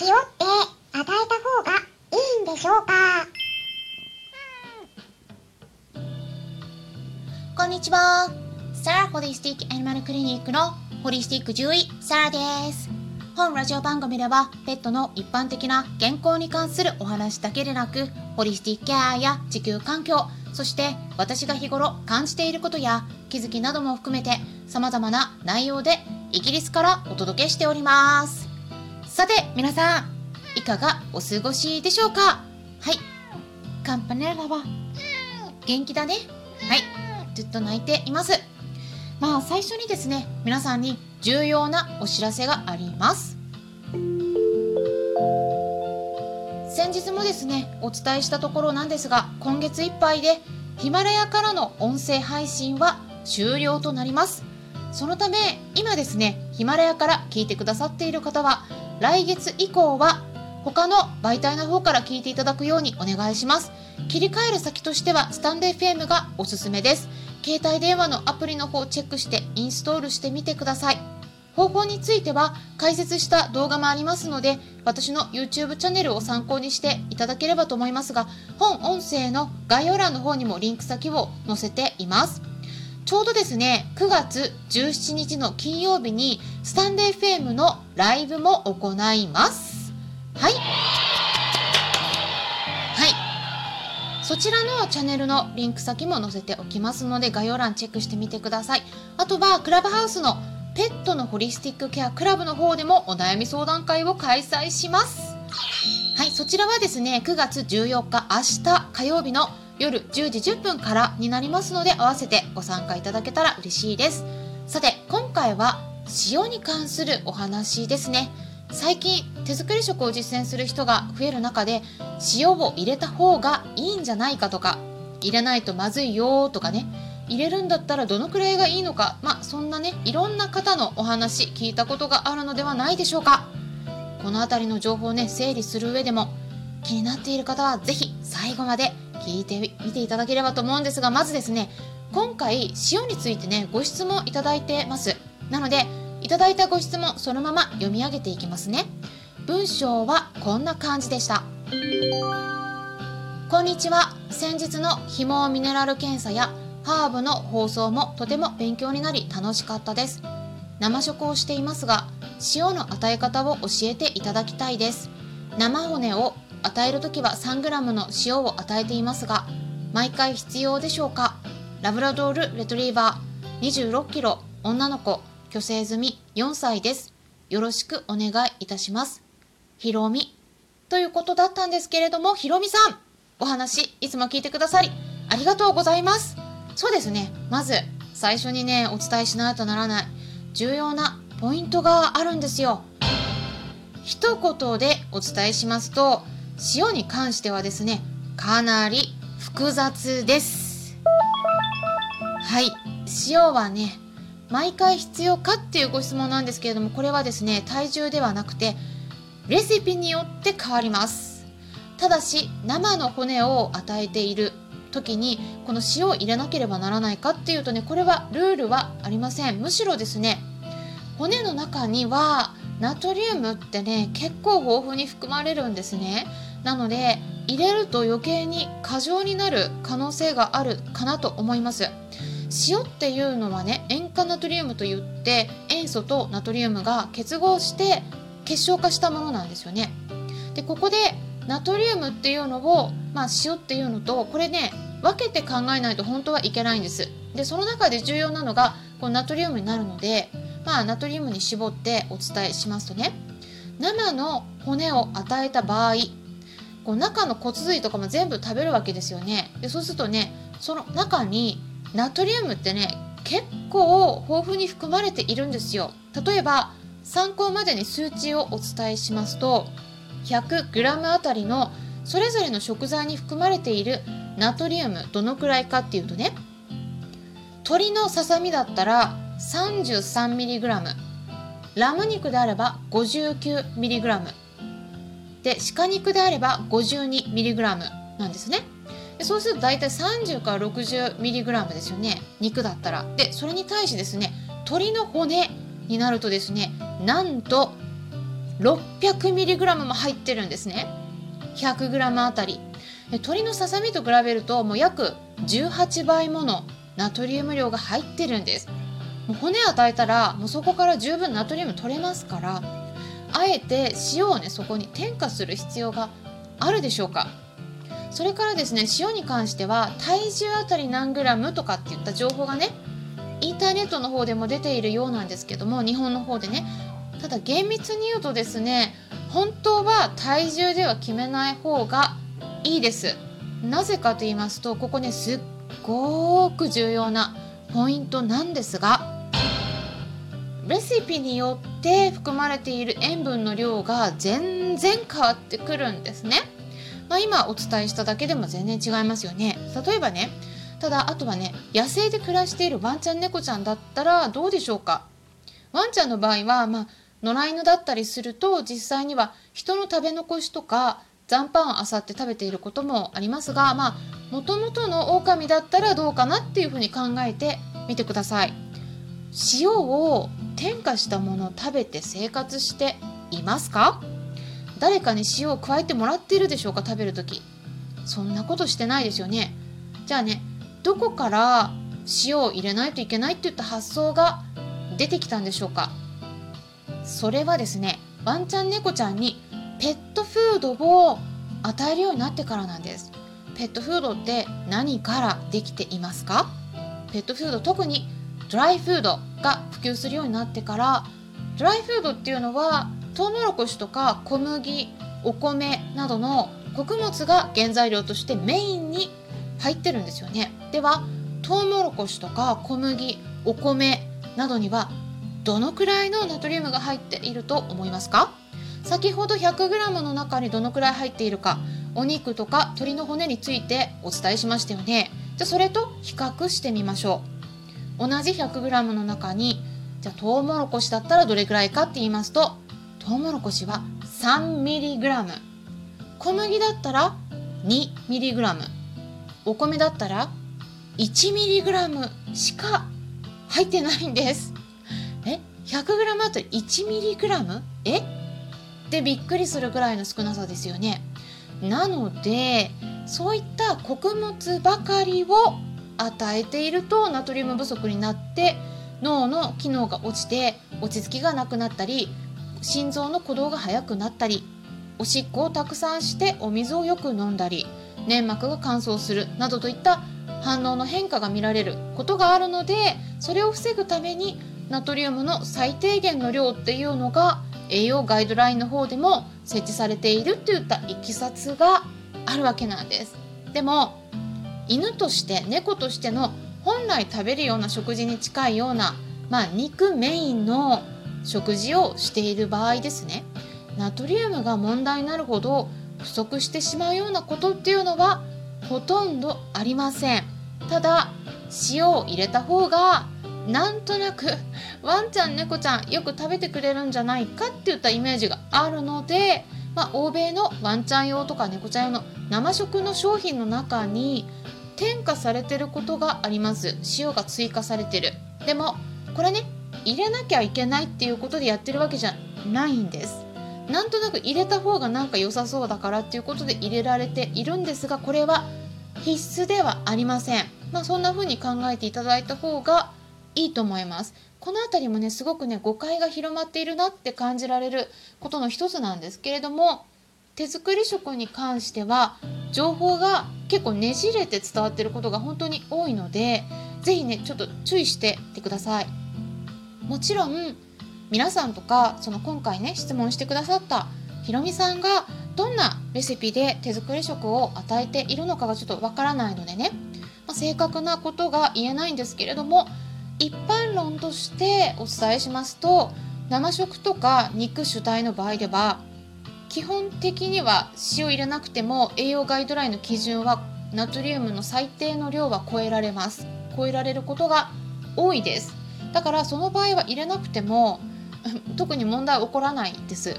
塩って与えた方がいいんでしょうか？こんにちは。サラホリスティックアニマルクリニックのホリスティック獣医、サラです。本ラジオ番組では、ペットの一般的な健康に関するお話だけでなく、ホリスティックケアや地球環境、そして私が日頃感じていることや気づきなども含めて様々な内容でイギリスからお届けしております。さて、皆さん、いかがお過ごしでしょうか？はい。カンパネラは元気だねはい。ずっと泣いています。まあ最初にですね、皆さんに重要なお知らせがあります。先日もですね、お伝えしたところなんですが、今月いっぱいでヒマラヤからの音声配信は終了となります。そのため、今ですね、ヒマラヤから聞いてくださっている方は、来月以降は他の媒体の方から聞いていただくようにお願いします。切り替える先としては、スタンド FM がおすすめです。携帯電話のアプリの方をチェックしてインストールしてみてください。方法については解説した動画もありますので私の YouTube チャンネルを参考にしていただければと思いますが本音声の概要欄の方にもリンク先を載せていますちょうどですね9月17日の金曜日にスタンデー FM のライブも行います。はい。はい。そちらのチャンネルのリンク先も載せておきますので概要欄チェックしてみてください。あとはクラブハウスのペットのホリスティックケアクラブの方でもお悩み相談会を開催します。はい。そちらはですね9月14日明日火曜日の夜10時10分からになりますので合わせてご参加いただけたら嬉しいです。さて今回は塩に関するお話ですね。最近手作り食を実践する人が増える中で塩を入れた方がいいんじゃないかとか入れないとまずいよとかね入れるんだったらどのくらいがいいのかまあそんなねいろんな方のお話聞いたことがあるのではないでしょうか。この辺りの情報をね整理する上でも気になっている方は是非最後まで聞いてみていただければと思うんですがまずですね今回塩についてねご質問いただいてます。なのでいただいたご質問そのまま読み上げていきますね。文章はこんな感じでした。こんにちは。先日のひもミネラル検査やハーブの放送もとても勉強になり楽しかったです。生食をしていますが塩の与え方を教えていただきたいです。生骨を与える時は 3g の塩を与えていますが毎回必要でしょうか？ラブラドールレトリーバー 26kg 女の子虚勢済み4歳です。よろしくお願いいたします。ひろみということだったんですけれどもひろみさんお話いつも聞いてくださりありがとうございます。そうですね。まず最初にねお伝えしないとならない重要なポイントがあるんですよ。一言でお伝えしますと塩に関してはですねかなり複雑です。はい。塩はね毎回必要かっていうご質問なんですけれどもこれはですね体重ではなくてレシピによって変わります。ただし生の骨を与えている時にこの塩を入れなければならないかっていうとねこれはルールはありません。むしろですね骨の中にはナトリウムってね結構豊富に含まれるんですね。なので入れると余計に過剰になる可能性があるかなと思います。塩っていうのはね塩化ナトリウムといって塩素とナトリウムが結合して結晶化したものなんですよね。でここでナトリウムっていうのを、まあ、塩っていうのとこれね分けて考えないと本当はいけないんです。でその中で重要なのがこのナトリウムになるので、まあ、ナトリウムに絞ってお伝えしますとね。生の骨を与えた場合こう中の骨髄とかも全部食べるわけですよね。でそうするとねその中にナトリウムってね結構豊富に含まれているんですよ。例えば参考までに数値をお伝えしますと 100g あたりのそれぞれの食材に含まれているナトリウムどのくらいかっていうとね鶏のささみだったら 33mg ラム。肉であれば 59mg で鹿肉であれば 52mg なんですね。でそうすると大体30から 60mg ですよね。肉だったら。でそれに対してですね鶏の骨になるとですねなんと 600mg も入ってるんですね。100g あたり。鶏のささみと比べるともう約18倍ものナトリウム量が入ってるんです。もう骨与えたらもうそこから十分ナトリウム取れますからあえて塩をねそこに添加する必要があるでしょうか。それからですね塩に関しては体重あたり何グラムとかっていった情報がねインターネットの方でも出ているようなんですけども日本の方でね。ただ厳密に言うとですね本当は体重では決めない方がいいです。なぜかと言いますとここねすっごく重要なポイントなんですがシピによって含まれている塩分の量が全然変わってくるんですね、まあ、今お伝えしただけでも全然違いますよね。例えばねただあとはね野生で暮らしているワンちゃん猫ちゃんだったらどうでしょうか？ワンちゃんの場合はまあ野良犬だったりすると実際には人の食べ残しとか残飯を漁って食べていることもありますがまあもともとの狼だったらどうかなっていうふうに考えてみてください。塩を添加したものを食べて生活していますか？誰かに塩を加えてもらっているでしょうか？食べる時。そんなことしてないですよね。じゃあねどこから塩を入れないといけないっていった発想が出てきたんでしょうか？それはですねワンちゃん猫ちゃんにペットフードを与えるようになってからなんです。ペットフードって何からできていますか？ペットフード特にドライフード。が普及するようになってからドライフードっていうのはトウモロコシとか小麦お米などの穀物が原材料としてメインに入ってるんですよね。ではトウモロコシとか小麦お米などにはどのくらいのナトリウムが入っていると思いますか？先ほど 100g の中にどのくらい入っているかお肉とか鶏の骨についてお伝えしましたよね。じゃあそれと比較してみましょう。同じ 100g の中にじゃあトウモロコシだったらどれくらいかって言いますとトウモロコシは 3mg 小麦だったら 2mg お米だったら 1mg しか入ってないんです。え 100g あと 1mg? え？ってびっくりするぐらいの少なさですよね。なのでそういった穀物ばかりを与えているとナトリウム不足になって脳の機能が落ちて落ち着きがなくなったり心臓の鼓動が速くなったりおしっこをたくさんしてお水をよく飲んだり粘膜が乾燥するなどといった反応の変化が見られることがあるのでそれを防ぐためにナトリウムの最低限の量っていうのが栄養ガイドラインの方でも設置されているといったいきさつがあるわけなんです。でも犬として猫としての本来食べるような食事に近いような、まあ、肉メインの食事をしている場合ですね。ナトリウムが問題になるほど不足してしまうようなことっていうのはほとんどありません。ただ塩を入れた方がなんとなくワンちゃん猫ちゃんよく食べてくれるんじゃないかっていったイメージがあるので、まあ、欧米のワンちゃん用とか猫ちゃん用の生食の商品の中に添加されてることがあります。塩が追加されてる。でもこれね入れなきゃいけないっていうことでやってるわけじゃないんです。なんとなく入れた方がなんか良さそうだからっていうことで入れられているんですがこれは必須ではありません。まあそんな風に考えていただいた方がいいと思います。この辺りもねすごくね誤解が広まっているなって感じられることの一つなんですけれども手作り食に関しては情報が結構ねじれて伝わってることが本当に多いので是非ねちょっと注意していてください。もちろん皆さんとかその今回ね質問してくださったひろみさんがどんなレシピで手作り食を与えているのかがちょっとわからないのでね、まあ、正確なことが言えないんですけれども一般論としてお伝えしますと生食とか肉主体の場合では基本的には塩入れなくても栄養ガイドラインの基準はナトリウムの最低の量は超えられます。超えられることが多いです。だからその場合は入れなくても 特に問題は起こらないです。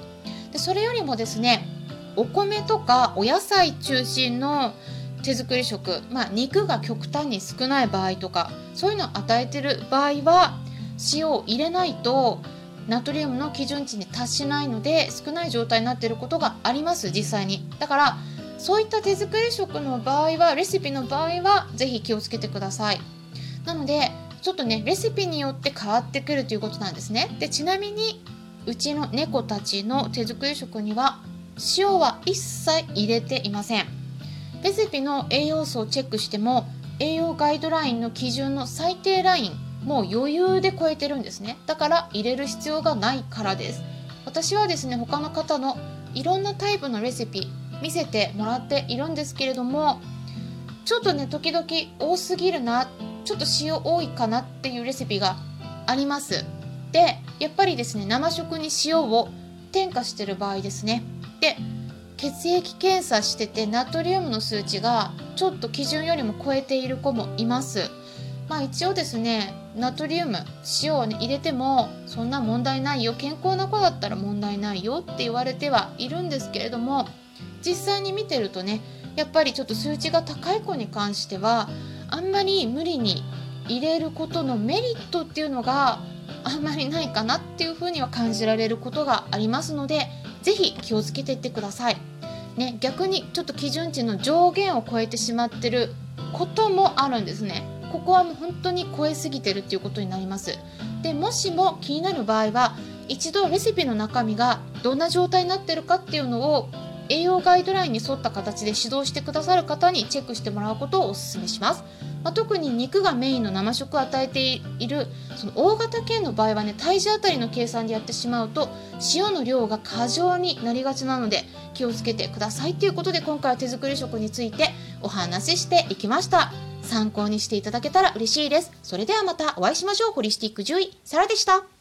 でそれよりもですねお米とかお野菜中心の手作り食、まあ、肉が極端に少ない場合とかそういうのを与えてる場合は塩を入れないとナトリウムの基準値に達しないので少ない状態になっていることがあります実際に。だからそういった手作り食の場合はレシピの場合は是非気をつけてください。なのでちょっとねレシピによって変わってくるということなんですね。でちなみにうちの猫たちの手作り食には塩は一切入れていません。レシピの栄養素をチェックしても栄養ガイドラインの基準の最低ラインもう余裕で超えてるんですね。だから入れる必要がないからです。私はですね他の方のいろんなタイプのレシピ見せてもらっているんですけれどもちょっとね時々多すぎるなちょっと塩多いかなっていうレシピがあります。でやっぱりですね生食に塩を添加してる場合ですね。で血液検査しててナトリウムの数値がちょっと基準よりも超えている子もいます。まあ一応ですねナトリウム塩を、ね、入れてもそんな問題ないよ健康な子だったら問題ないよって言われてはいるんですけれども実際に見てるとねやっぱりちょっと数値が高い子に関してはあんまり無理に入れることのメリットっていうのがあんまりないかなっていうふうには感じられることがありますので是非気をつけていってください。ね、逆にちょっと基準値の上限を超えてしまってることもあるんですね。ここはもう本当に超えすぎてるっていうことになります。でもしも気になる場合は一度レシピの中身がどんな状態になってるかっていうのを栄養ガイドラインに沿った形で指導してくださる方にチェックしてもらうことをお勧めします。まあ、特に肉がメインの生食を与えているその大型犬の場合はね体重あたりの計算でやってしまうと塩の量が過剰になりがちなので気をつけてくださいということで今回は手作り食についてお話ししていきました参考にしていただけたら嬉しいです。それではまたお会いしましょう。ホリスティック獣医サラでした。